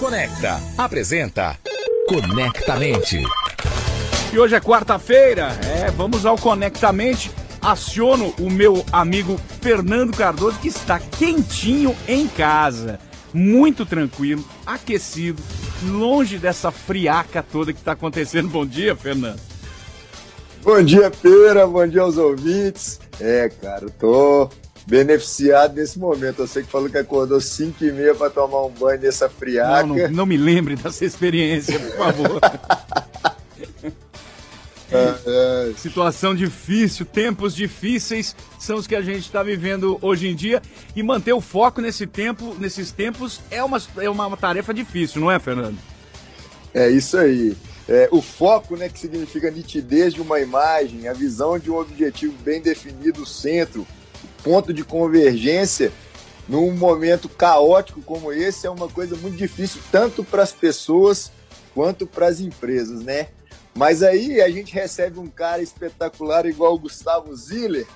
Conecta. Apresenta Conectamente. E hoje é quarta-feira. É, vamos ao Conectamente. Aciono o meu amigo Fernando Cardoso, que está quentinho em casa. Muito tranquilo, aquecido, longe dessa friaca toda que está acontecendo. Bom dia, Fernando. Bom dia, Pera. Bom dia aos ouvintes. É, cara, eu tô beneficiado nesse momento. Você que falou que acordou 5 e meia para tomar um banho nessa friaca. Não, não, não, me lembre dessa experiência, por favor. é, é. Situação difícil, tempos difíceis são os que a gente está vivendo hoje em dia e manter o foco nesse tempo, nesses tempos é uma, é uma tarefa difícil, não é, Fernando? É isso aí. É, o foco, né, que significa nitidez de uma imagem, a visão de um objetivo bem definido, o centro, ponto de convergência num momento caótico como esse é uma coisa muito difícil tanto para as pessoas quanto para as empresas, né? Mas aí a gente recebe um cara espetacular igual o Gustavo Ziller,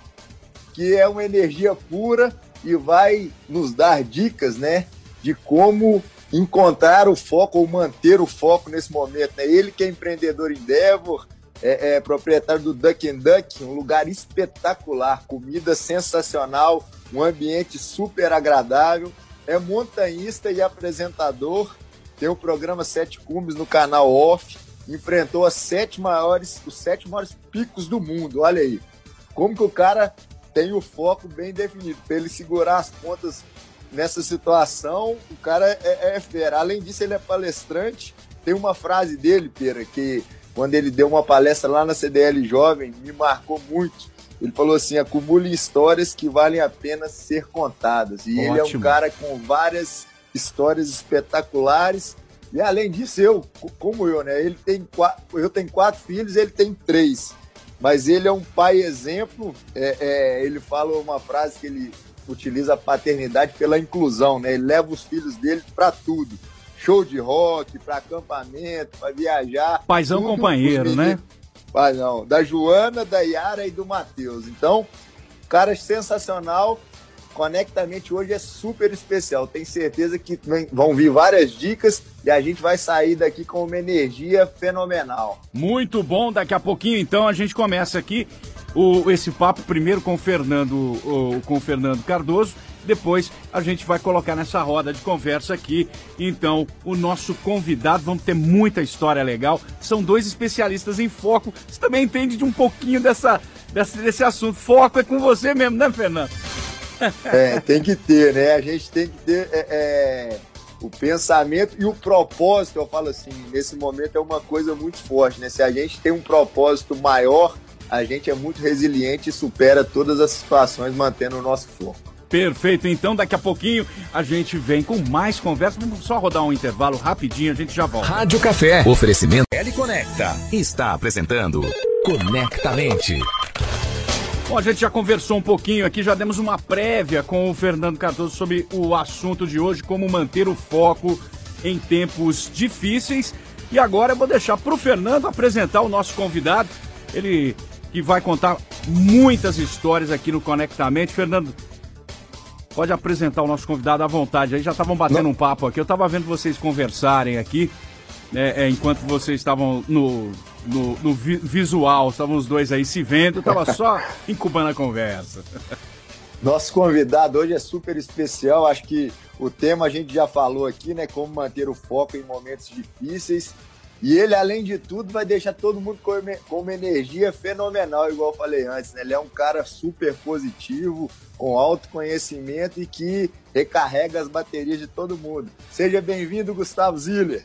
que é uma energia pura e vai nos dar dicas, né, de como encontrar o foco ou manter o foco nesse momento. Né? Ele que é empreendedor Endeavor, é, é, proprietário do Duck and Duck, um lugar espetacular, comida sensacional, um ambiente super agradável. É montanhista e apresentador, tem o programa Sete Cumbres no canal Off, enfrentou as sete maiores, os sete maiores picos do mundo. Olha aí, como que o cara tem o foco bem definido. Para ele segurar as pontas nessa situação, o cara é, é fera. Além disso, ele é palestrante. Tem uma frase dele, Pera, que quando ele deu uma palestra lá na CDL Jovem, me marcou muito. Ele falou assim: acumule histórias que valem a pena ser contadas. E Ótimo. ele é um cara com várias histórias espetaculares. E além disso, eu, como eu, né? Ele tem quatro, eu tenho quatro filhos, ele tem três. Mas ele é um pai exemplo. É, é, ele fala uma frase que ele utiliza a paternidade pela inclusão, né? Ele leva os filhos dele para tudo show de rock, para acampamento, para viajar. Paizão companheiro, né? Pai não, da Joana, da Yara e do Matheus. Então, cara sensacional. Conectamente hoje é super especial. Tenho certeza que vão vir várias dicas e a gente vai sair daqui com uma energia fenomenal. Muito bom. Daqui a pouquinho, então, a gente começa aqui o, esse papo primeiro com o Fernando, o, com o Fernando Cardoso depois a gente vai colocar nessa roda de conversa aqui. Então, o nosso convidado, vamos ter muita história legal. São dois especialistas em foco. Você também entende de um pouquinho dessa, desse, desse assunto. Foco é com você mesmo, né, Fernando? É, tem que ter, né? A gente tem que ter é, é, o pensamento e o propósito. Eu falo assim, nesse momento é uma coisa muito forte, né? Se a gente tem um propósito maior, a gente é muito resiliente e supera todas as situações mantendo o nosso foco. Perfeito, então daqui a pouquinho a gente vem com mais conversa. Vamos só rodar um intervalo rapidinho, a gente já volta. Rádio Café, oferecimento L Conecta, está apresentando Conectamente. Bom, a gente já conversou um pouquinho aqui, já demos uma prévia com o Fernando Cardoso sobre o assunto de hoje, como manter o foco em tempos difíceis. E agora eu vou deixar para o Fernando apresentar o nosso convidado, ele que vai contar muitas histórias aqui no Conectamente. Fernando, Pode apresentar o nosso convidado à vontade. Aí já estavam batendo Não. um papo aqui. Eu estava vendo vocês conversarem aqui, né, é, enquanto vocês estavam no, no, no vi visual, estavam os dois aí se vendo. Eu estava só incubando a conversa. Nosso convidado hoje é super especial. Acho que o tema a gente já falou aqui, né? Como manter o foco em momentos difíceis. E ele, além de tudo, vai deixar todo mundo com, com uma energia fenomenal, igual eu falei antes. Né? Ele é um cara super positivo, com autoconhecimento e que recarrega as baterias de todo mundo. Seja bem-vindo, Gustavo Ziller.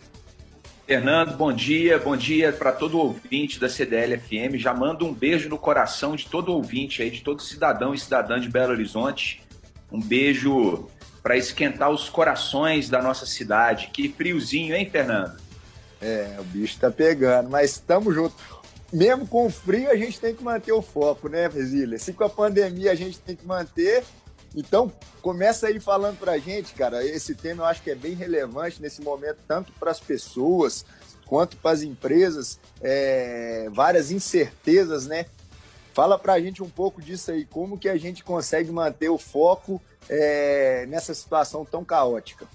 Fernando, bom dia, bom dia para todo ouvinte da CDL FM. Já mando um beijo no coração de todo ouvinte aí, de todo cidadão e cidadã de Belo Horizonte. Um beijo para esquentar os corações da nossa cidade. Que friozinho, hein, Fernando? É, o bicho tá pegando, mas estamos juntos. Mesmo com o frio, a gente tem que manter o foco, né, Vesília? Se com a pandemia a gente tem que manter, então começa aí falando pra gente, cara. Esse tema eu acho que é bem relevante nesse momento, tanto para as pessoas quanto para as empresas, é, várias incertezas, né? Fala pra gente um pouco disso aí, como que a gente consegue manter o foco é, nessa situação tão caótica.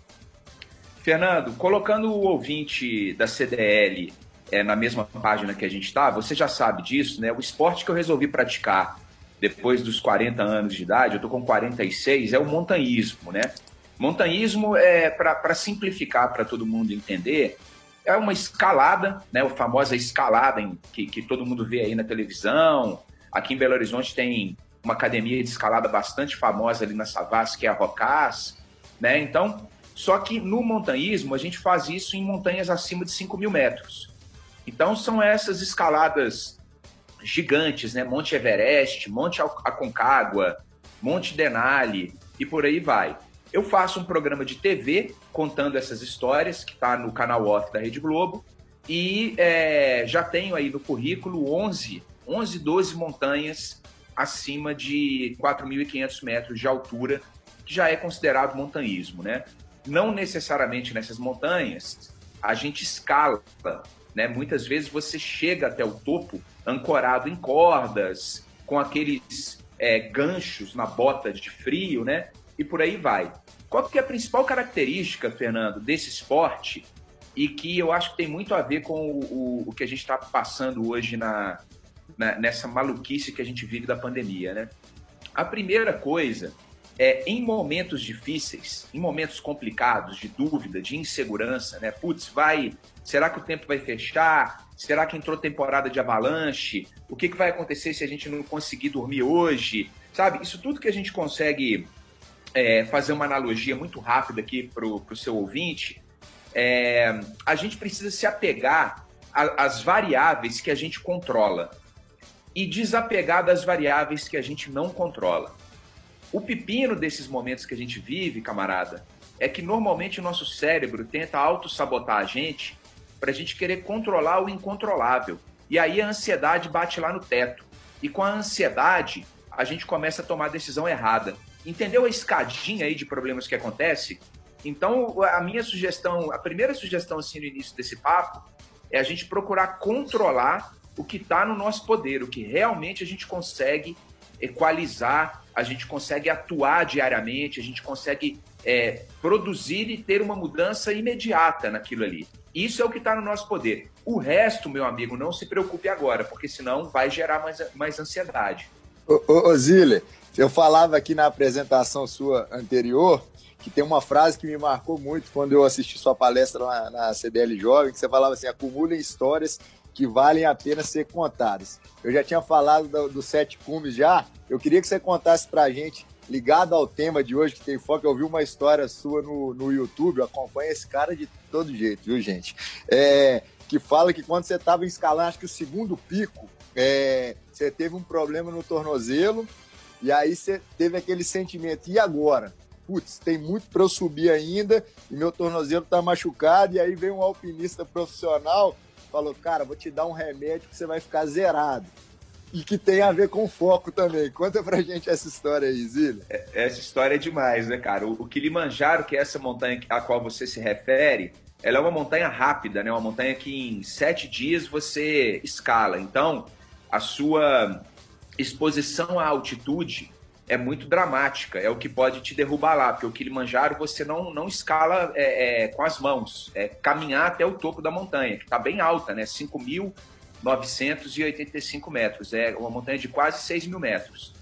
Fernando, colocando o ouvinte da CDL é, na mesma página que a gente está, você já sabe disso, né? O esporte que eu resolvi praticar depois dos 40 anos de idade, eu tô com 46, é o montanhismo, né? Montanhismo é para simplificar para todo mundo entender, é uma escalada, né? A famosa escalada em, que, que todo mundo vê aí na televisão. Aqui em Belo Horizonte tem uma academia de escalada bastante famosa ali na Savassi, que é a Rocas, né? Então, só que no montanhismo a gente faz isso em montanhas acima de 5 mil metros. Então são essas escaladas gigantes, né? Monte Everest, Monte Aconcagua, Monte Denali e por aí vai. Eu faço um programa de TV contando essas histórias, que está no canal off da Rede Globo, e é, já tenho aí no currículo 11, 11, 12 montanhas acima de 4.500 metros de altura, que já é considerado montanhismo, né? não necessariamente nessas montanhas a gente escala, né? Muitas vezes você chega até o topo ancorado em cordas, com aqueles é, ganchos na bota de frio, né? E por aí vai. Qual que é a principal característica, Fernando, desse esporte e que eu acho que tem muito a ver com o, o, o que a gente está passando hoje na, na, nessa maluquice que a gente vive da pandemia, né? A primeira coisa é, em momentos difíceis, em momentos complicados, de dúvida, de insegurança, né? Putz, vai. Será que o tempo vai fechar? Será que entrou temporada de avalanche? O que, que vai acontecer se a gente não conseguir dormir hoje? Sabe? Isso tudo que a gente consegue é, fazer uma analogia muito rápida aqui para o seu ouvinte, é, a gente precisa se apegar às variáveis que a gente controla e desapegar das variáveis que a gente não controla. O pepino desses momentos que a gente vive, camarada, é que normalmente o nosso cérebro tenta auto-sabotar a gente para a gente querer controlar o incontrolável. E aí a ansiedade bate lá no teto. E com a ansiedade, a gente começa a tomar a decisão errada. Entendeu a escadinha aí de problemas que acontece? Então, a minha sugestão, a primeira sugestão assim no início desse papo, é a gente procurar controlar o que está no nosso poder, o que realmente a gente consegue equalizar, a gente consegue atuar diariamente, a gente consegue é, produzir e ter uma mudança imediata naquilo ali. Isso é o que está no nosso poder. O resto, meu amigo, não se preocupe agora, porque senão vai gerar mais, mais ansiedade. Ô, eu falava aqui na apresentação sua anterior que tem uma frase que me marcou muito quando eu assisti sua palestra na, na CDL Jovem, que você falava assim, acumulem histórias que valem a pena ser contadas. Eu já tinha falado do, do Sete Cumes já, eu queria que você contasse pra gente, ligado ao tema de hoje, que tem foco, eu vi uma história sua no, no YouTube, acompanha esse cara de todo jeito, viu, gente? É, que fala que quando você estava escalando, acho que o segundo pico, é, você teve um problema no tornozelo, e aí você teve aquele sentimento, e agora? Putz, tem muito para eu subir ainda, e meu tornozelo tá machucado, e aí vem um alpinista profissional falou, cara, vou te dar um remédio que você vai ficar zerado. E que tem a ver com foco também. Conta pra gente essa história aí, Zília. É, essa história é demais, né, cara? O, Kilimanjaro, que é essa montanha a qual você se refere, ela é uma montanha rápida, né? Uma montanha que em sete dias você escala. Então, a sua exposição à altitude é muito dramática, é o que pode te derrubar lá, porque o Kilimanjaro você não, não escala é, é, com as mãos, é caminhar até o topo da montanha, que está bem alta, né? 5.985 metros, é uma montanha de quase 6 mil metros.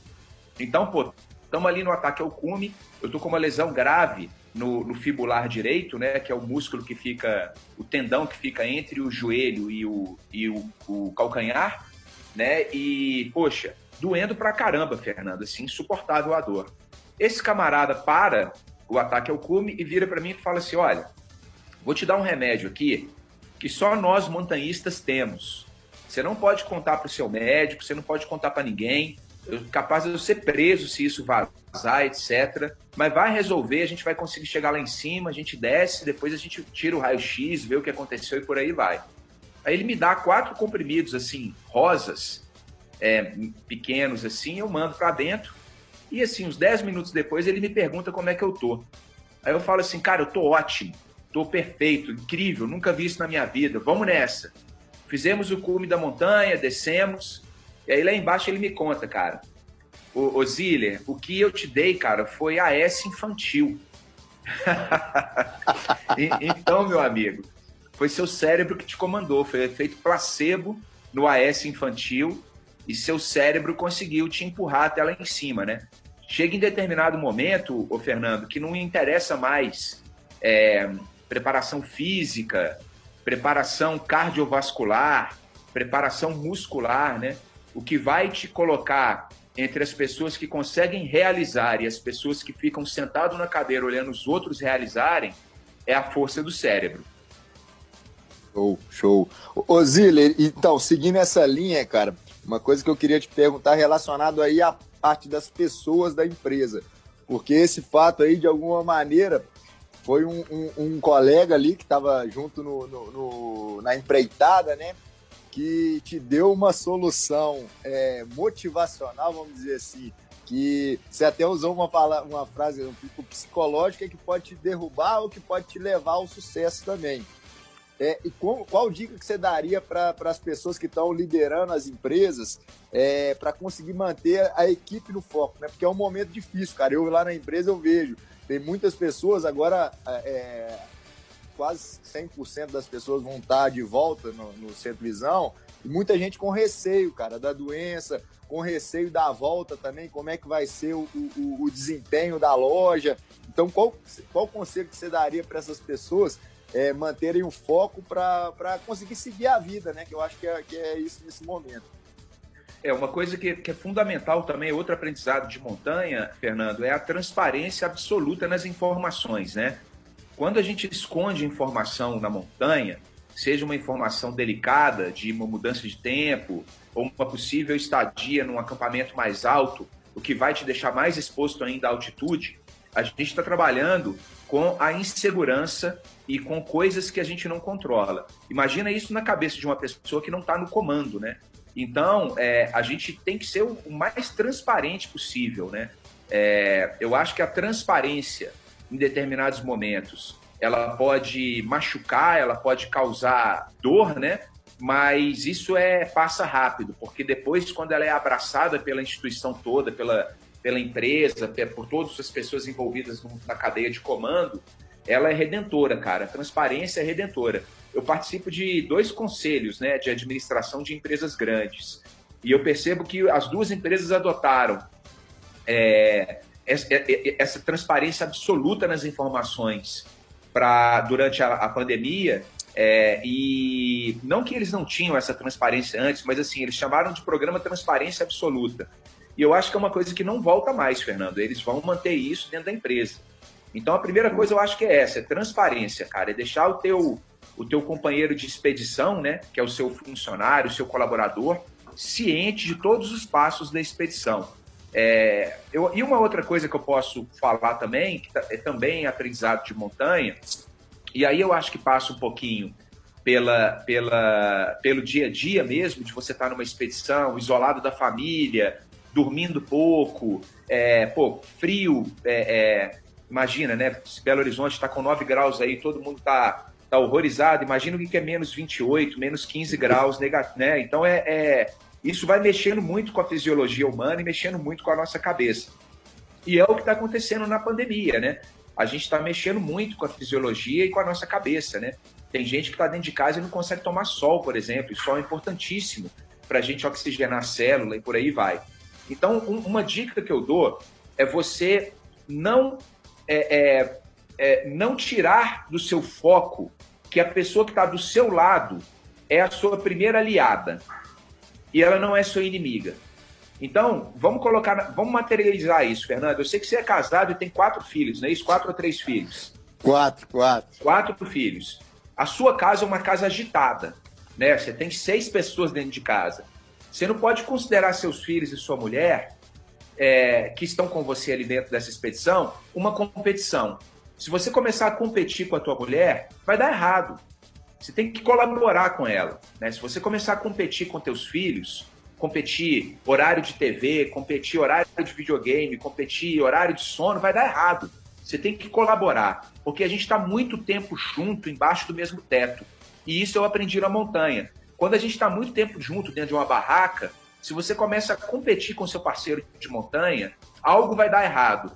Então, pô, estamos ali no ataque ao cume, eu tô com uma lesão grave no, no, fibular direito, né, que é o músculo que fica, o tendão que fica entre o joelho e o, e o, o calcanhar, né, e, poxa, doendo pra caramba, Fernando, assim, insuportável a dor. Esse camarada para o ataque ao cume e vira para mim e fala assim: olha, vou te dar um remédio aqui que só nós montanhistas temos. Você não pode contar para o seu médico, você não pode contar para ninguém. Eu, capaz de eu ser preso se isso vazar, etc. Mas vai resolver, a gente vai conseguir chegar lá em cima, a gente desce, depois a gente tira o raio-x, vê o que aconteceu e por aí vai. Aí ele me dá quatro comprimidos assim, rosas, é, pequenos assim, eu mando para dentro. E assim, uns 10 minutos depois, ele me pergunta como é que eu tô. Aí eu falo assim, cara, eu tô ótimo, tô perfeito, incrível, nunca vi isso na minha vida, vamos nessa. Fizemos o cume da montanha, descemos, e aí lá embaixo ele me conta, cara, ô Ziller, o que eu te dei, cara, foi AS infantil. então, meu amigo, foi seu cérebro que te comandou, foi efeito placebo no AS infantil e seu cérebro conseguiu te empurrar até lá em cima, né? Chega em determinado momento, o Fernando, que não interessa mais é, preparação física, preparação cardiovascular, preparação muscular, né? O que vai te colocar entre as pessoas que conseguem realizar e as pessoas que ficam sentado na cadeira olhando os outros realizarem é a força do cérebro. Show, show. Ô Ziller, então, seguindo essa linha, cara, uma coisa que eu queria te perguntar relacionado aí à parte das pessoas da empresa. Porque esse fato aí, de alguma maneira, foi um, um, um colega ali que estava junto no, no, no, na empreitada, né? Que te deu uma solução é, motivacional, vamos dizer assim, que você até usou uma, palavra, uma frase um pouco psicológica que pode te derrubar ou que pode te levar ao sucesso também. É, e qual, qual dica que você daria para as pessoas que estão liderando as empresas é, para conseguir manter a equipe no foco? Né? Porque é um momento difícil, cara. Eu lá na empresa eu vejo, tem muitas pessoas, agora é, quase 100% das pessoas vão estar de volta no, no Centro Visão, e muita gente com receio, cara, da doença, com receio da volta também, como é que vai ser o, o, o desempenho da loja. Então, qual, qual conselho que você daria para essas pessoas é, manterem o foco para conseguir seguir a vida, né? Que eu acho que é, que é isso nesse momento. É, uma coisa que, que é fundamental também, outro aprendizado de montanha, Fernando, é a transparência absoluta nas informações, né? Quando a gente esconde informação na montanha, seja uma informação delicada de uma mudança de tempo ou uma possível estadia num acampamento mais alto, o que vai te deixar mais exposto ainda à altitude, a gente está trabalhando com a insegurança e com coisas que a gente não controla. Imagina isso na cabeça de uma pessoa que não está no comando, né? Então, é, a gente tem que ser o mais transparente possível, né? É, eu acho que a transparência, em determinados momentos, ela pode machucar, ela pode causar dor, né? Mas isso é passa rápido, porque depois, quando ela é abraçada pela instituição toda, pela, pela empresa, por todas as pessoas envolvidas na cadeia de comando, ela é redentora, cara. A transparência é redentora. Eu participo de dois conselhos né, de administração de empresas grandes. E eu percebo que as duas empresas adotaram é, essa, é, é, essa, transparência absoluta nas informações para durante a, a pandemia. É, e não que eles não tinham essa transparência antes, mas assim, eles chamaram de programa Transparência Absoluta. E eu acho que é uma coisa que não volta mais, Fernando. Eles vão manter isso dentro da empresa. Então a primeira coisa eu acho que é essa, é transparência, cara, é deixar o teu o teu companheiro de expedição, né, que é o seu funcionário, o seu colaborador, ciente de todos os passos da expedição. É, eu, e uma outra coisa que eu posso falar também, que tá, é também aprendizado de montanha, e aí eu acho que passa um pouquinho pela, pela, pelo dia a dia mesmo, de você estar numa expedição, isolado da família, dormindo pouco, é, pô, frio, é, é, imagina, né? Belo Horizonte está com 9 graus aí, todo mundo está tá horrorizado, imagina o que é menos 28, menos 15 graus, né? Então é, é, isso vai mexendo muito com a fisiologia humana e mexendo muito com a nossa cabeça. E é o que está acontecendo na pandemia, né? A gente está mexendo muito com a fisiologia e com a nossa cabeça, né? Tem gente que está dentro de casa e não consegue tomar sol, por exemplo, e sol é importantíssimo para a gente oxigenar a célula e por aí vai. Então, um, uma dica que eu dou é você não, é, é, é, não tirar do seu foco que a pessoa que está do seu lado é a sua primeira aliada e ela não é sua inimiga. Então, vamos colocar, vamos materializar isso, Fernando. Eu sei que você é casado e tem quatro filhos, não é isso? Quatro ou três filhos? Quatro, quatro. Quatro filhos. A sua casa é uma casa agitada, né? Você tem seis pessoas dentro de casa. Você não pode considerar seus filhos e sua mulher, é, que estão com você ali dentro dessa expedição, uma competição. Se você começar a competir com a tua mulher, vai dar errado. Você tem que colaborar com ela. Né? Se você começar a competir com teus filhos, competir horário de TV, competir horário de videogame, competir horário de sono, vai dar errado. Você tem que colaborar, porque a gente está muito tempo junto, embaixo do mesmo teto. E isso eu aprendi na montanha. Quando a gente está muito tempo junto dentro de uma barraca, se você começa a competir com seu parceiro de montanha, algo vai dar errado.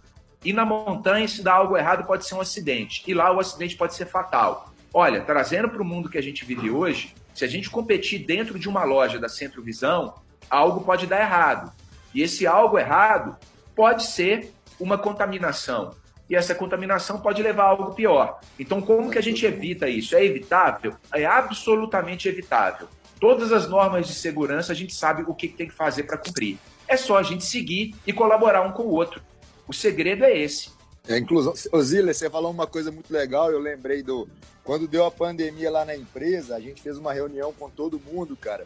E na montanha, se dá algo errado, pode ser um acidente. E lá o acidente pode ser fatal. Olha, trazendo para o mundo que a gente vive hoje, se a gente competir dentro de uma loja da Centro Visão, algo pode dar errado. E esse algo errado pode ser uma contaminação. E essa contaminação pode levar a algo pior. Então, como que a gente evita isso? É evitável? É absolutamente evitável. Todas as normas de segurança a gente sabe o que tem que fazer para cumprir. É só a gente seguir e colaborar um com o outro. O segredo é esse. É, inclusão. Zila, você falou uma coisa muito legal, eu lembrei do. Quando deu a pandemia lá na empresa, a gente fez uma reunião com todo mundo, cara.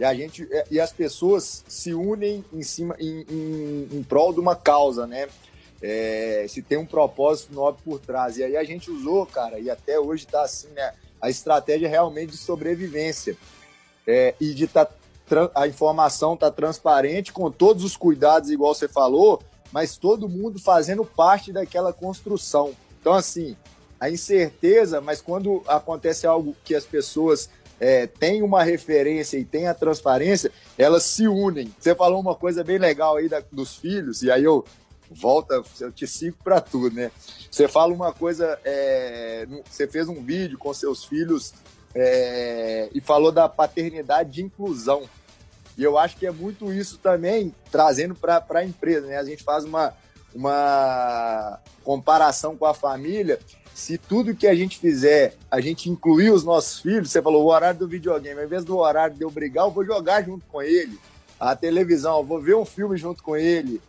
E a gente é, e as pessoas se unem em cima em, em, em prol de uma causa, né? É, se tem um propósito nobre por trás. E aí a gente usou, cara, e até hoje tá assim, né? A estratégia realmente de sobrevivência. É, e de tá, a informação tá transparente, com todos os cuidados, igual você falou, mas todo mundo fazendo parte daquela construção. Então, assim, a incerteza, mas quando acontece algo que as pessoas é, têm uma referência e têm a transparência, elas se unem. Você falou uma coisa bem legal aí da, dos filhos, e aí eu volta, eu te sigo para tudo, né? Você fala uma coisa, é, você fez um vídeo com seus filhos é, e falou da paternidade de inclusão. E eu acho que é muito isso também, trazendo para a empresa. Né? A gente faz uma, uma comparação com a família. Se tudo que a gente fizer, a gente incluir os nossos filhos, você falou o horário do videogame, ao invés do horário de eu brigar, eu vou jogar junto com ele. A televisão, eu vou ver um filme junto com ele.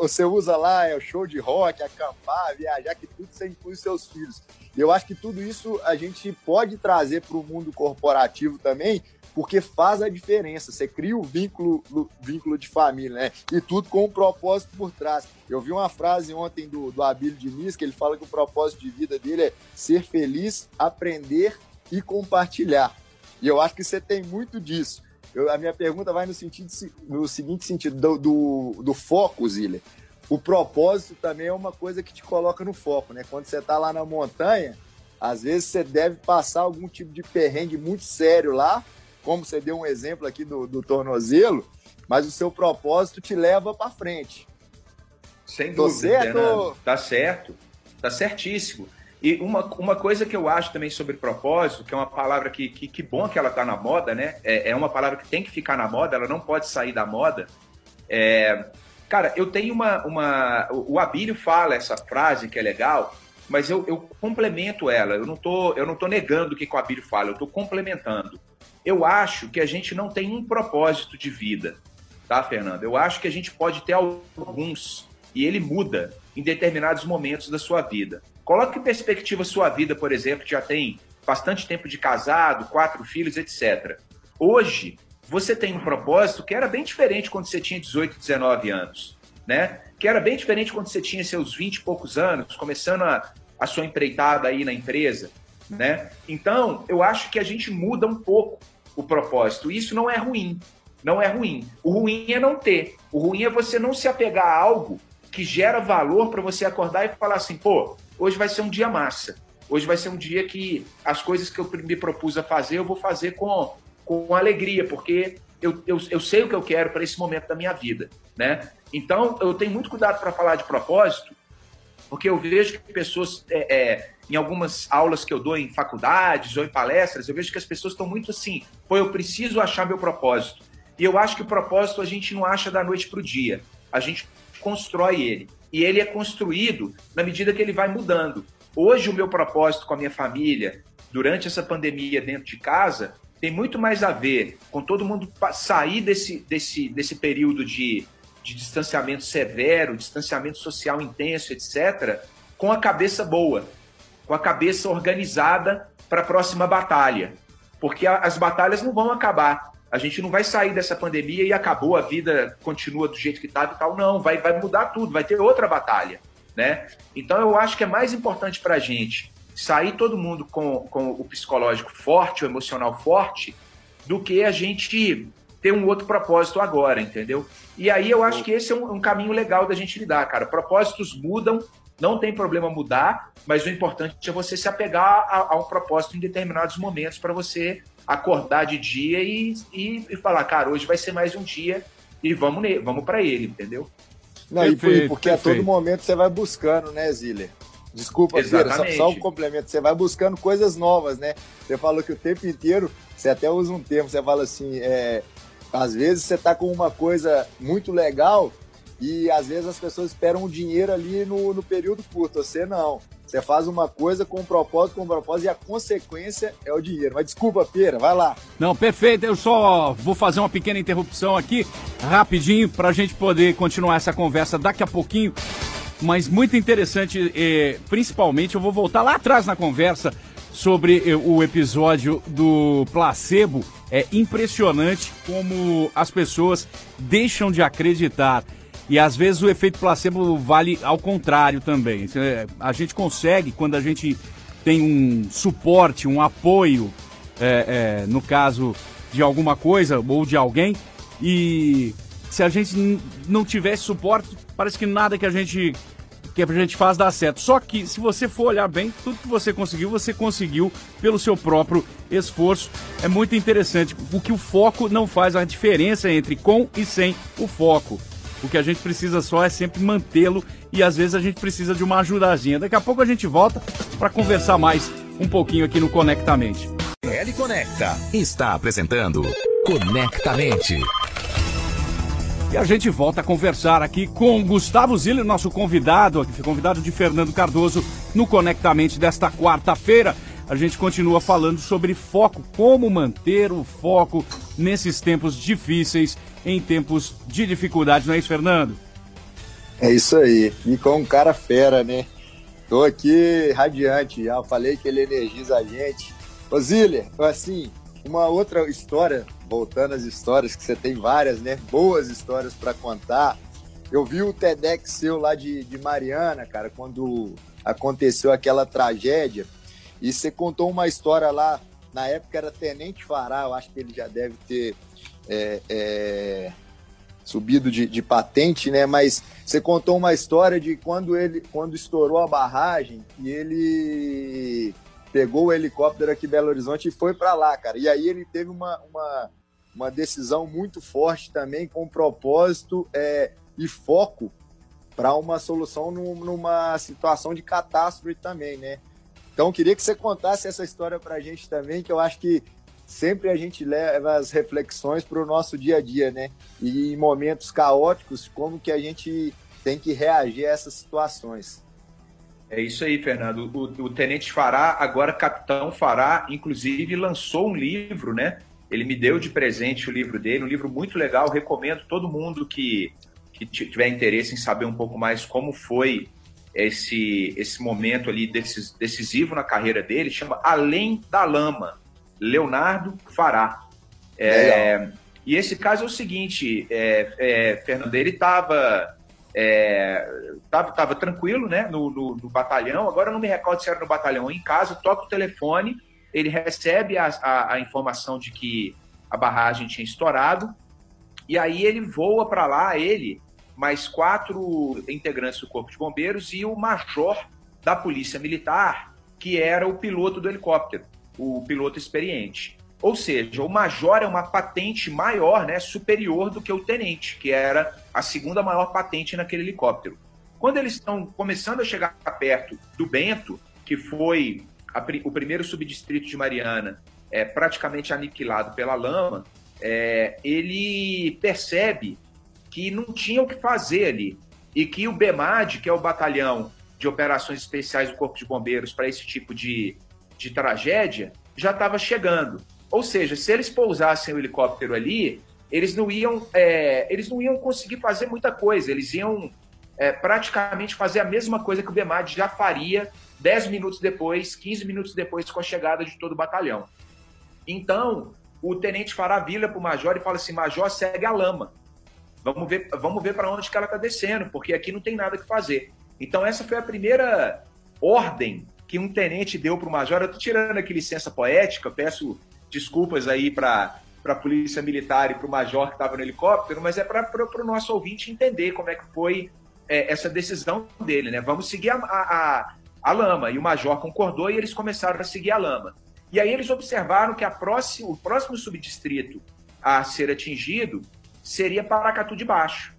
Você usa lá, é o show de rock, acampar, viajar, que tudo você inclui seus filhos. E eu acho que tudo isso a gente pode trazer para o mundo corporativo também, porque faz a diferença. Você cria o vínculo, o vínculo de família, né? E tudo com um propósito por trás. Eu vi uma frase ontem do, do Abílio Diniz, que ele fala que o propósito de vida dele é ser feliz, aprender e compartilhar. E eu acho que você tem muito disso. Eu, a minha pergunta vai no, sentido, no seguinte sentido, do, do, do foco, Ziller. O propósito também é uma coisa que te coloca no foco, né? Quando você está lá na montanha, às vezes você deve passar algum tipo de perrengue muito sério lá, como você deu um exemplo aqui do, do tornozelo, mas o seu propósito te leva para frente. Sem Tô dúvida, certo? Fernando. Tá certo, tá certíssimo. E uma, uma coisa que eu acho também sobre propósito, que é uma palavra que, que, que bom que ela tá na moda, né? É, é, uma palavra que tem que ficar na moda, ela não pode sair da moda. É, cara, eu tenho uma, uma. O Abílio fala essa frase que é legal, mas eu, eu complemento ela. Eu não tô, eu não tô negando o que, que o Abílio fala, eu tô complementando eu acho que a gente não tem um propósito de vida, tá, Fernando? Eu acho que a gente pode ter alguns e ele muda em determinados momentos da sua vida. Coloque em perspectiva sua vida, por exemplo, que já tem bastante tempo de casado, quatro filhos, etc. Hoje, você tem um propósito que era bem diferente quando você tinha 18, 19 anos, né? Que era bem diferente quando você tinha seus 20 e poucos anos, começando a, a sua empreitada aí na empresa, né? Então, eu acho que a gente muda um pouco o propósito. Isso não é ruim. Não é ruim. O ruim é não ter. O ruim é você não se apegar a algo que gera valor para você acordar e falar assim, pô, hoje vai ser um dia massa. Hoje vai ser um dia que as coisas que eu me propus a fazer, eu vou fazer com, com alegria, porque eu, eu, eu sei o que eu quero para esse momento da minha vida, né? Então, eu tenho muito cuidado para falar de propósito, porque eu vejo que pessoas é, é, em algumas aulas que eu dou em faculdades ou em palestras, eu vejo que as pessoas estão muito assim, pô, eu preciso achar meu propósito. E eu acho que o propósito a gente não acha da noite para o dia, a gente constrói ele. E ele é construído na medida que ele vai mudando. Hoje, o meu propósito com a minha família, durante essa pandemia dentro de casa, tem muito mais a ver com todo mundo sair desse, desse, desse período de, de distanciamento severo, distanciamento social intenso, etc., com a cabeça boa com a cabeça organizada para a próxima batalha. Porque as batalhas não vão acabar. A gente não vai sair dessa pandemia e acabou, a vida continua do jeito que estava e tal. Não, vai, vai mudar tudo, vai ter outra batalha. Né? Então eu acho que é mais importante para a gente sair todo mundo com, com o psicológico forte, o emocional forte, do que a gente ter um outro propósito agora, entendeu? E aí eu acho que esse é um, um caminho legal da gente lidar, cara. Propósitos mudam, não tem problema mudar, mas o importante é você se apegar a, a um propósito em determinados momentos para você acordar de dia e, e, e, falar, cara, hoje vai ser mais um dia e vamos, vamos para ele, entendeu? Não, perfeito, e porque perfeito. a todo momento você vai buscando, né, Ziller? Desculpa, Pira, só, só um complemento. Você vai buscando coisas novas, né? Você falou que o tempo inteiro, você até usa um termo, você fala assim, é, às vezes você tá com uma coisa muito legal e às vezes as pessoas esperam o dinheiro ali no, no período curto. Você não. Você faz uma coisa com um propósito, com um propósito, e a consequência é o dinheiro. Mas desculpa, Pera, vai lá. Não, perfeito. Eu só vou fazer uma pequena interrupção aqui, rapidinho, para a gente poder continuar essa conversa daqui a pouquinho. Mas muito interessante, eh, principalmente, eu vou voltar lá atrás na conversa sobre eh, o episódio do placebo. É impressionante como as pessoas deixam de acreditar. E às vezes o efeito placebo vale ao contrário também. É, a gente consegue, quando a gente tem um suporte, um apoio, é, é, no caso de alguma coisa ou de alguém, e se a gente não tivesse suporte, parece que nada que a gente que a gente faz dá certo. Só que se você for olhar bem, tudo que você conseguiu, você conseguiu pelo seu próprio esforço. É muito interessante. O que o foco não faz a diferença entre com e sem o foco. O que a gente precisa só é sempre mantê-lo e às vezes a gente precisa de uma ajudazinha. Daqui a pouco a gente volta para conversar mais um pouquinho aqui no Conectamente. L Conecta está apresentando Conectamente. E a gente volta a conversar aqui com Gustavo Ziller, nosso convidado, convidado de Fernando Cardoso, no Conectamente desta quarta-feira. A gente continua falando sobre foco, como manter o foco nesses tempos difíceis em tempos de dificuldade, não é isso, Fernando? É isso aí. E com um cara fera, né? Tô aqui radiante, já falei que ele energiza a gente. Ô Ziller, assim, uma outra história, voltando às histórias, que você tem várias, né? Boas histórias para contar. Eu vi o TEDx seu lá de, de Mariana, cara, quando aconteceu aquela tragédia. E você contou uma história lá, na época era Tenente Fará, eu acho que ele já deve ter é, é, subido de, de, patente, né? Mas você contou uma história de quando ele, quando estourou a barragem e ele pegou o helicóptero aqui em Belo Horizonte e foi para lá, cara. E aí ele teve uma, uma, uma decisão muito forte também com propósito é, e foco para uma solução numa situação de catástrofe também, né? Então, queria que você contasse essa história para a gente também, que eu acho que sempre a gente leva as reflexões para o nosso dia a dia, né? E em momentos caóticos, como que a gente tem que reagir a essas situações. É isso aí, Fernando. O, o Tenente Fará, agora Capitão Fará, inclusive lançou um livro, né? Ele me deu de presente o livro dele, um livro muito legal. Recomendo todo mundo que, que tiver interesse em saber um pouco mais como foi esse, esse momento ali decisivo na carreira dele. Chama Além da Lama Leonardo Fará. É, e esse caso é o seguinte, é, é, Fernando, ele estava é, tava, tava, tranquilo né, no, no, no, batalhão, agora eu não me recordo se era no batalhão ou em casa, toca o telefone, ele recebe a, a, a informação de que a barragem tinha estourado, e aí ele voa para lá, ele, mais quatro integrantes do Corpo de Bombeiros e o major da Polícia Militar, que era o piloto do helicóptero o piloto experiente. Ou seja, o major é uma patente maior, né, superior do que o tenente, que era a segunda maior patente naquele helicóptero. Quando eles estão começando a chegar perto do Bento, que foi a, o primeiro subdistrito de Mariana, é, praticamente aniquilado pela lama, é, ele percebe que não tinha o que fazer ali e que o BEMAD, que é o batalhão de operações especiais do Corpo de Bombeiros para esse tipo de, de tragédia já estava chegando. Ou seja, se eles pousassem o helicóptero ali, eles não iam, é, eles não iam conseguir fazer muita coisa. Eles iam é, praticamente fazer a mesma coisa que o BEMAD já faria 10 minutos depois, 15 minutos depois, com a chegada de todo o batalhão. Então, o tenente fará vila para o major e fala assim: Major, segue a lama. Vamos ver, vamos ver para onde que ela está descendo, porque aqui não tem nada que fazer. Então, essa foi a primeira ordem que um tenente deu para o major. Eu estou tirando aqui licença poética, peço desculpas aí para a polícia militar e para o major que estava no helicóptero, mas é para o nosso ouvinte entender como é que foi é, essa decisão dele, né? Vamos seguir a, a, a, lama. E o major concordou e eles começaram a seguir a lama. E aí eles observaram que a próximo, o próximo subdistrito a ser atingido seria Paracatu de Baixo.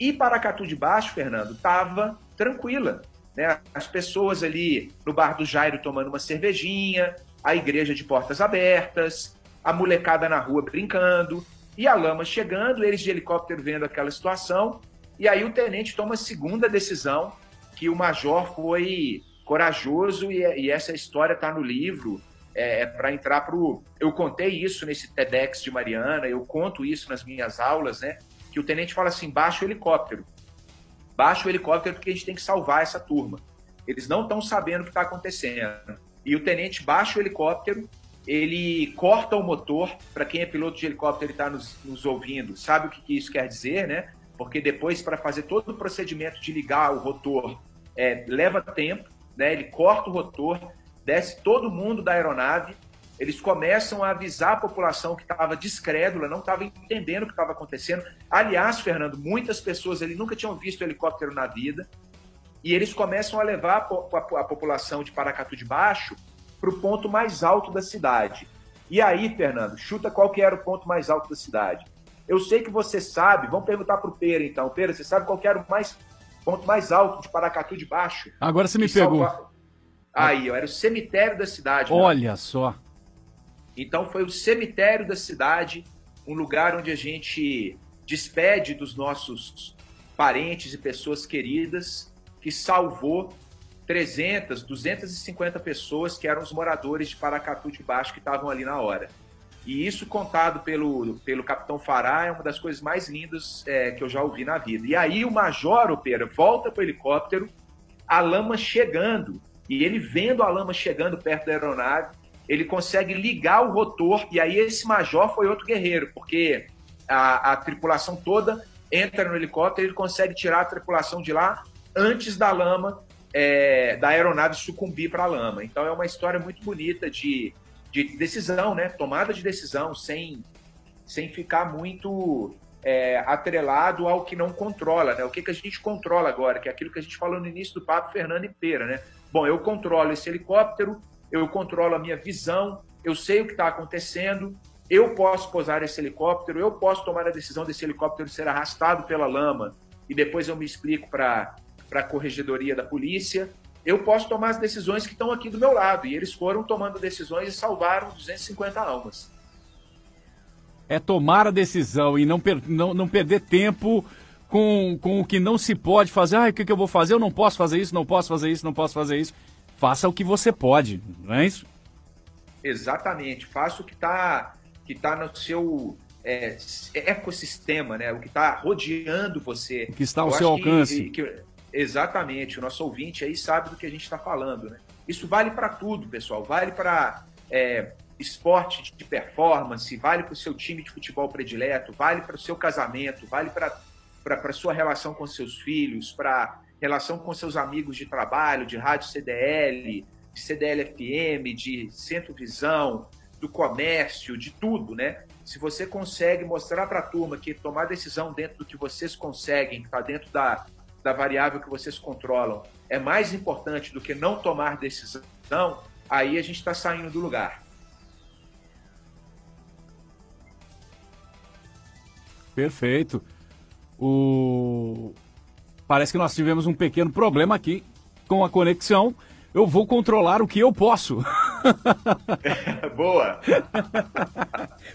E Paracatu de Baixo, Fernando, estava tranquila. Né? As pessoas ali no bar do Jairo tomando uma cervejinha, a igreja de portas abertas, a molecada na rua brincando, e a lama chegando, eles de helicóptero vendo aquela situação, e aí o tenente toma a segunda decisão, que o major foi corajoso, e, e essa história está no livro, é, é para entrar para o. Eu contei isso nesse TEDx de Mariana, eu conto isso nas minhas aulas, né? Que o tenente fala assim: baixa o helicóptero. Baixa o helicóptero porque a gente tem que salvar essa turma. Eles não estão sabendo o que está acontecendo. E o tenente baixa o helicóptero, ele corta o motor. Para quem é piloto de helicóptero e está nos, nos, ouvindo, sabe o que, que isso quer dizer, né? Porque depois, para fazer todo o procedimento de ligar o rotor, é, leva tempo, né? Ele corta o rotor, desce todo mundo da aeronave, eles começam a avisar a população que estava descrédula, não estava entendendo o que estava acontecendo. Aliás, Fernando, muitas pessoas ali nunca tinham visto helicóptero na vida, e eles começam a levar a, a, a população de Paracatu de Baixo para o ponto mais alto da cidade. E aí, Fernando, chuta qual que era o ponto mais alto da cidade. Eu sei que você sabe, vamos perguntar para o Pera então. Pera, você sabe qual que era o mais, ponto mais alto de Paracatu de Baixo? Agora você me pegou. Salva... Aí, era o cemitério da cidade. Né? Olha né? só. Então foi o cemitério da cidade, um lugar onde a gente despede dos nossos parentes e pessoas queridas, que salvou 300, 250 pessoas que eram os moradores de Paracatu de Baixo que estavam ali na hora. E isso contado pelo, pelo Capitão Fará é uma das coisas mais lindas é, que eu já ouvi na vida. E aí o Major Opera volta para o helicóptero, a lama chegando, e ele vendo a lama chegando perto da aeronave, ele consegue ligar o rotor, e aí esse Major foi outro guerreiro, porque a, a tripulação toda entra no helicóptero, ele consegue tirar a tripulação de lá antes da lama, é, da aeronave sucumbir para a lama. Então é uma história muito bonita de de decisão, né? Tomada de decisão, sem, sem ficar muito é, atrelado ao que não controla, né? O que, que a gente controla agora, que é aquilo que a gente falou no início do papo, Fernando e Pera, né? Bom, eu controlo esse helicóptero, eu controlo a minha visão, eu sei o que está acontecendo, eu posso posar esse helicóptero, eu posso tomar a decisão desse helicóptero ser arrastado pela lama e depois eu me explico para a corregedoria da polícia, eu posso tomar as decisões que estão aqui do meu lado. E eles foram tomando decisões e salvaram 250 almas. É tomar a decisão e não, per não, não perder tempo com, com o que não se pode fazer. Ah, o que, que eu vou fazer? Eu não posso fazer isso, não posso fazer isso, não posso fazer isso. Faça o que você pode, não é isso? Exatamente. Faça o que está que tá no seu é, ecossistema, né? O que está rodeando você. O que está ao eu seu alcance. Que, que, Exatamente, o nosso ouvinte aí sabe do que a gente está falando, né? Isso vale para tudo, pessoal. Vale para é, esporte de performance, vale para o seu time de futebol predileto, vale para o seu casamento, vale para a sua relação com seus filhos, para relação com seus amigos de trabalho, de rádio CDL, de CDL-FM, de Centro Visão, do comércio, de tudo, né? Se você consegue mostrar para a turma que tomar decisão dentro do que vocês conseguem, que está dentro da, da variável que vocês controlam é mais importante do que não tomar decisão, aí a gente está saindo do lugar. Perfeito. O... Parece que nós tivemos um pequeno problema aqui com a conexão. Eu vou controlar o que eu posso. Boa!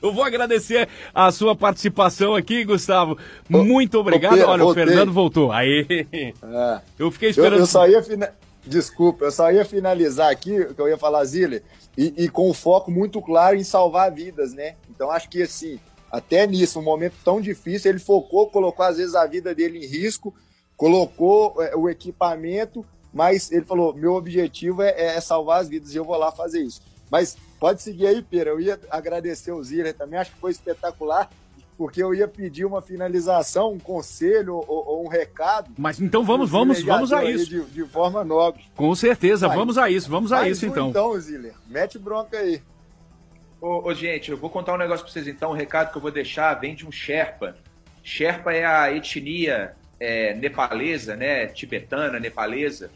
Eu vou agradecer a sua participação aqui, Gustavo. Muito obrigado. Pedro, Olha, voltei. o Fernando voltou. Aí. É. Eu fiquei esperando. Eu, eu só ia fina... Desculpa, eu só ia finalizar aqui, que eu ia falar, Zile, e, e com um foco muito claro em salvar vidas, né? Então acho que assim, até nisso, um momento tão difícil, ele focou, colocou às vezes a vida dele em risco, colocou é, o equipamento mas ele falou: meu objetivo é, é, salvar as vidas e eu vou lá fazer isso. Mas pode seguir aí, Pera. Eu ia agradecer o Ziller também, acho que foi espetacular, porque eu ia pedir uma finalização, um conselho ou, ou um recado. Mas então vamos, vamos, vamos a isso. De, de, forma nobre. Com certeza, Vai. vamos a isso, vamos a isso então. Então, Ziller, mete bronca aí. Ô, ô, gente, eu vou contar um negócio pra vocês então. O recado que eu vou deixar vem de um Sherpa. Sherpa é a etnia é, nepalesa, né, tibetana, nepalesa,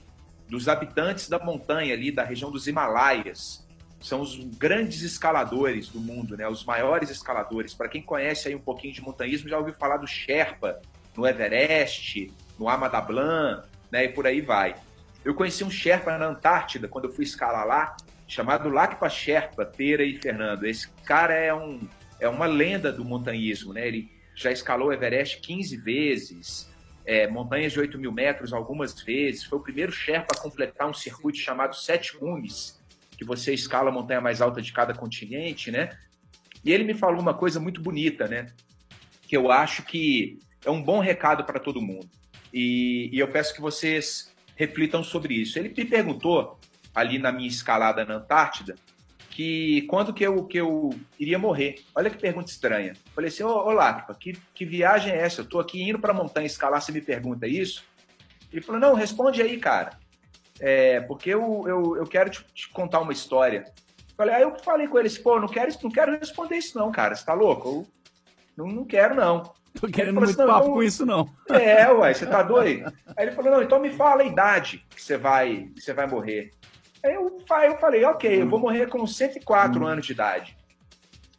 dos habitantes da montanha ali, da região dos Himalaias. São os grandes escaladores do mundo, né, os maiores escaladores. Para quem conhece aí um pouquinho de montanhismo, já ouviu falar do Sherpa. no Everest, no Amadablan, né, e por aí vai. Eu conheci um Sherpa na Antártida, quando eu fui escalar lá, chamado Lakpa Sherpa, Pera e Fernando. Esse cara é, um, é uma lenda do montanhismo, né? Ele já escalou Everest 15 vezes, é, montanhas de 8 mil metros algumas vezes. Foi o primeiro Sherpa a completar um circuito chamado Sete Cumes, que você escala a montanha mais alta de cada continente, né? E ele me falou uma coisa muito bonita, né? Que eu acho que é um bom recado para todo mundo. E, e eu peço que vocês reflitam sobre isso. Ele me perguntou, ali na minha escalada na Antártida, que quando que eu, que eu iria morrer. Olha que pergunta estranha. Falei assim, ô, ô Lacpa, que, que viagem é essa? Eu tô aqui indo para a montanha escalar, você me pergunta isso? Ele falou, não, responde aí, cara. É, porque eu, eu, eu quero te, te contar uma história. Falei, aí eu falei com eles, pô, não quero, não quero responder isso não, cara, você tá louco? Eu não, não quero não. Tô querendo muito assim, papo então, com isso, não. É, ué, você tá doido? Aí ele falou, não, então me fala a idade que você vai, que você vai morrer. Aí eu, eu falei, ok, eu vou morrer com 104 uhum. anos de idade.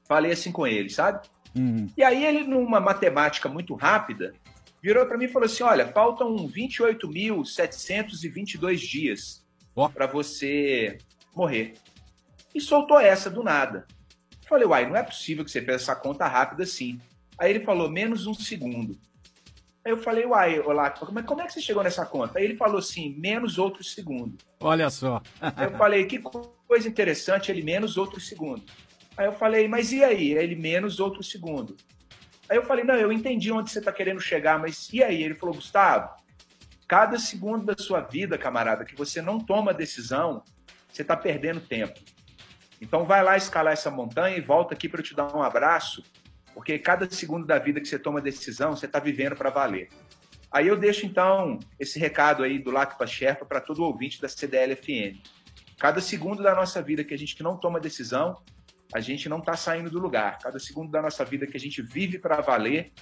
Falei assim com ele, sabe? Uhum. E aí ele, numa matemática muito rápida, virou para mim e falou assim, olha, faltam 28.722 dias oh. para você morrer. E soltou essa do nada. Falei, uai, não é possível que você fez essa conta rápida assim. Aí ele falou, menos um segundo. Aí eu falei, uai, olá, como é, como é que você chegou nessa conta? Aí ele falou assim, menos outro segundo. Olha só. Aí eu falei, que coisa interessante, ele menos outro segundo. Aí eu falei, mas e aí? Aí ele menos outro segundo. Aí eu falei, não, eu entendi onde você está querendo chegar, mas e aí? Ele falou, Gustavo, cada segundo da sua vida, camarada, que você não toma decisão, você está perdendo tempo. Então vai lá escalar essa montanha e volta aqui para eu te dar um abraço porque cada segundo da vida que você toma decisão, você está vivendo para valer. Aí eu deixo, então, esse recado aí do Lacpa Sherpa para todo ouvinte da CDL-FM. Cada segundo da nossa vida que a gente não toma decisão, a gente não está saindo do lugar. Cada segundo da nossa vida que a gente vive para valer,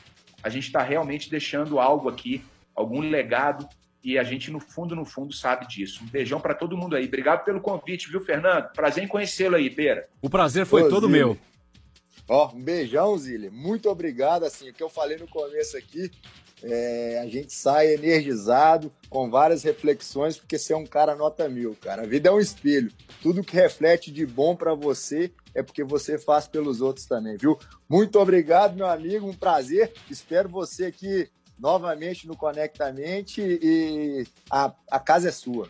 a gente está realmente deixando algo aqui, algum legado, e a gente, no fundo, no fundo, sabe disso. Um beijão para todo mundo aí. Obrigado pelo convite, viu, Fernando? Prazer em conhecê-lo aí, Pera. O prazer foi Ô, todo meu. Ó, um beijão, Zília. Muito obrigado. Assim, o que eu falei no começo aqui, é, a gente sai energizado, com várias reflexões, porque você é um cara nota mil, cara. A vida é um espelho. Tudo que reflete de bom para você é porque você faz pelos outros também, viu? Muito obrigado, meu amigo. Um prazer. Espero você aqui novamente no Conectamente e a, a casa é sua.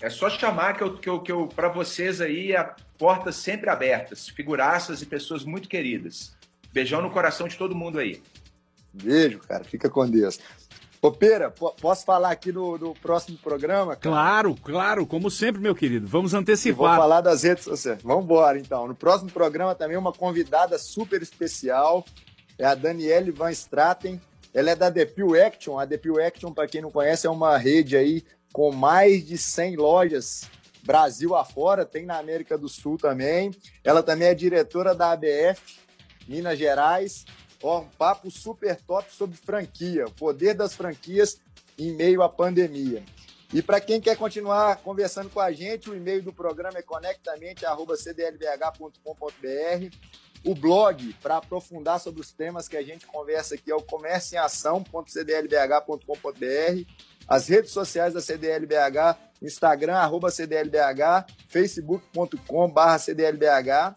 É só chamar que eu, que eu, que eu para vocês aí, a portas sempre abertas, figuraças e pessoas muito queridas. Beijão no coração de todo mundo aí. Beijo, cara. Fica com Deus. Ô, Pera, posso falar aqui no, no próximo programa? Cara? Claro, claro, como sempre, meu querido. Vamos antecipar. vou falar das redes sociais. Vamos embora, então. No próximo programa também uma convidada super especial. É a Daniele Van Straten. Ela é da Depil Action. A Depil Action, para quem não conhece, é uma rede aí com mais de 100 lojas Brasil afora, tem na América do Sul também. Ela também é diretora da ABF, Minas Gerais. Ó, um papo super top sobre franquia, o poder das franquias em meio à pandemia. E para quem quer continuar conversando com a gente, o e-mail do programa é conectamente@cdlbh.com.br. O blog para aprofundar sobre os temas que a gente conversa aqui é o comércioemação.cdlbh.com.br as redes sociais da CDLBH, Instagram, arroba CDLBH, facebook.com barra CDLBH,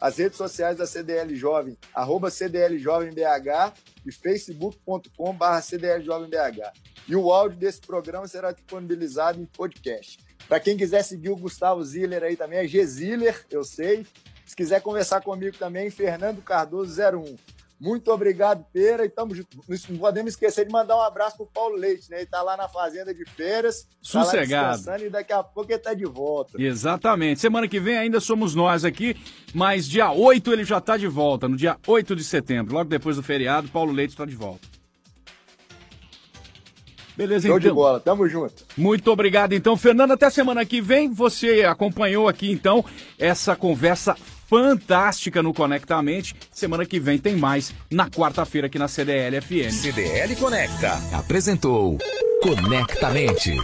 as redes sociais da CDL Jovem, arroba CDL Jovem BH e facebook.com barra CDL Jovem BH. E o áudio desse programa será disponibilizado em podcast. Para quem quiser seguir o Gustavo Ziller aí também, é G Ziller, eu sei. Se quiser conversar comigo também, Fernando Cardoso 01. Muito obrigado, Pera. E tamo, não podemos esquecer de mandar um abraço pro Paulo Leite, né? Ele tá lá na fazenda de feiras. Sossegado. Tá e daqui a pouco ele tá de volta. Exatamente. Semana que vem ainda somos nós aqui, mas dia 8 ele já tá de volta, no dia 8 de setembro. Logo depois do feriado, Paulo Leite tá de volta. Beleza, Show então. de bola, tamo junto. Muito obrigado, então. Fernando, até semana que vem. Você acompanhou aqui, então, essa conversa fantástica no Conectamente. Semana que vem tem mais, na quarta-feira aqui na CDL FM. CDL Conecta apresentou Conectamente.